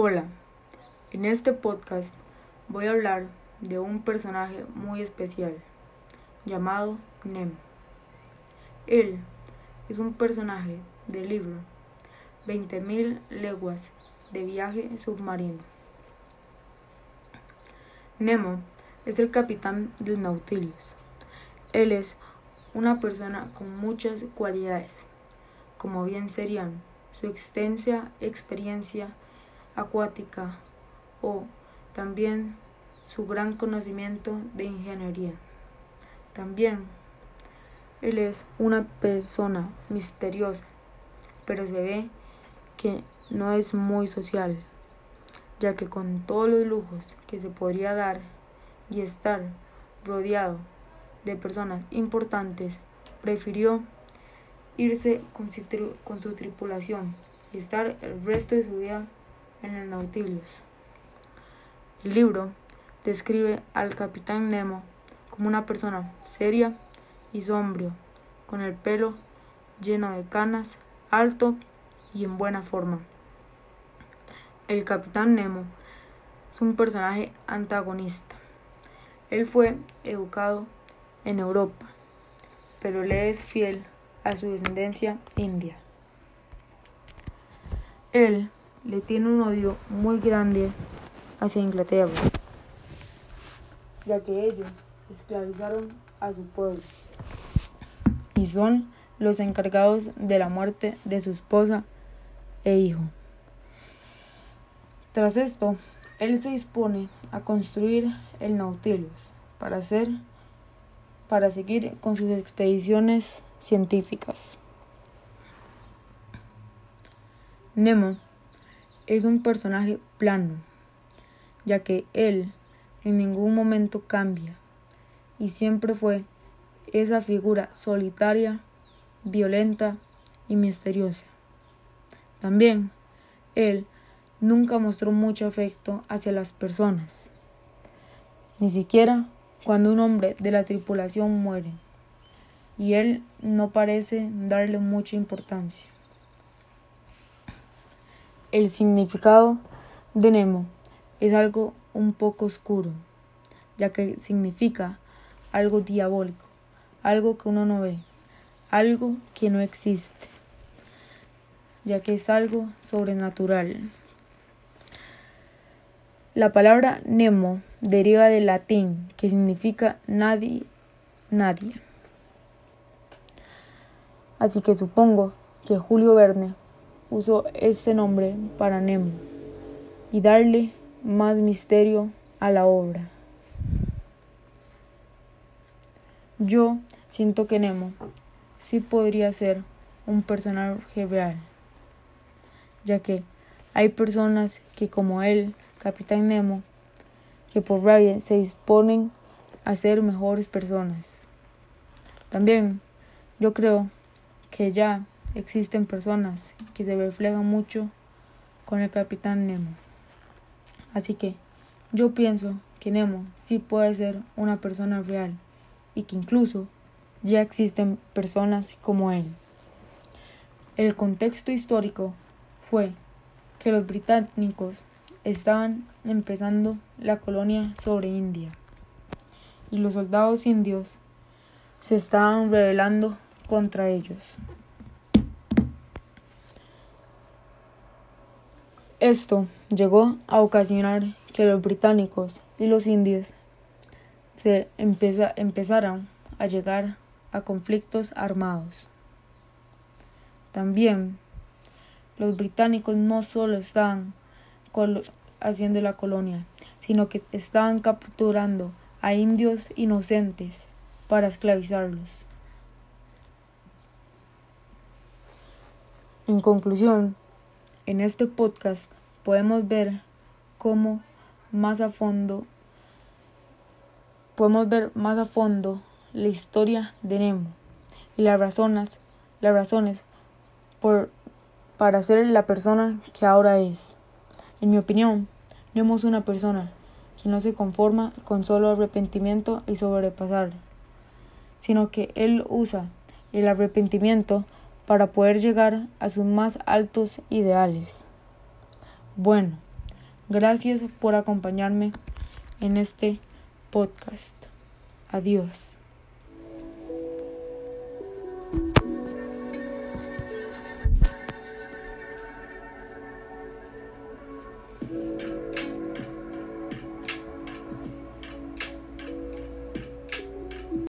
Hola, en este podcast voy a hablar de un personaje muy especial llamado Nemo. Él es un personaje del libro 20.000 leguas de viaje submarino. Nemo es el capitán del Nautilus. Él es una persona con muchas cualidades, como bien serían su extensa experiencia acuática o también su gran conocimiento de ingeniería. También él es una persona misteriosa, pero se ve que no es muy social, ya que con todos los lujos que se podría dar y estar rodeado de personas importantes, prefirió irse con su, tripulación y estar el resto de su vida en el Nautilus. El libro describe al capitán Nemo como una persona seria y sombrio, con el pelo lleno de canas, alto y en buena forma. El capitán Nemo es un personaje antagonista. Él fue educado en Europa, pero le es fiel a su descendencia india. Él le tiene un odio muy grande hacia Inglaterra, ya que ellos esclavizaron a su pueblo y son los encargados de la muerte de su esposa e hijo. Tras esto, él se dispone a construir el Nautilus para hacer para seguir con sus expediciones científicas. Nemo es un personaje plano, ya que él en ningún momento cambia y siempre fue esa figura solitaria, violenta y misteriosa. También él nunca mostró mucho afecto hacia las personas, ni siquiera cuando un hombre de la tripulación muere, y él no parece darle mucha importancia. El significado de Nemo es algo un poco oscuro, ya que significa algo diabólico, algo que uno no ve, algo que no existe, ya que es algo sobrenatural. La palabra Nemo deriva del latín, que significa nadie, nadie. Así que supongo que Julio Verne usó este nombre para Nemo y darle más misterio a la obra. Yo siento que Nemo sí podría ser un personaje real, ya que hay personas que como él, Capitán Nemo, que por rabia se disponen a ser mejores personas. También yo creo que ya existen personas que se reflejan mucho con el capitán Nemo. Así que yo pienso que Nemo sí puede ser una persona real y que incluso ya existen personas como él. El contexto histórico fue que los británicos estaban empezando la colonia sobre India y los soldados indios se estaban rebelando contra ellos. Esto llegó a ocasionar que los británicos y los indios se empezaran a llegar a conflictos armados. También los británicos no solo estaban haciendo la colonia, sino que estaban capturando a indios inocentes para esclavizarlos. En conclusión, en este podcast podemos ver cómo más a fondo podemos ver más a fondo la historia de Nemo y las razones, las razones por, para ser la persona que ahora es. En mi opinión, Nemo es una persona que no se conforma con solo arrepentimiento y sobrepasar, sino que él usa el arrepentimiento para poder llegar a sus más altos ideales. Bueno, gracias por acompañarme en este podcast. Adiós.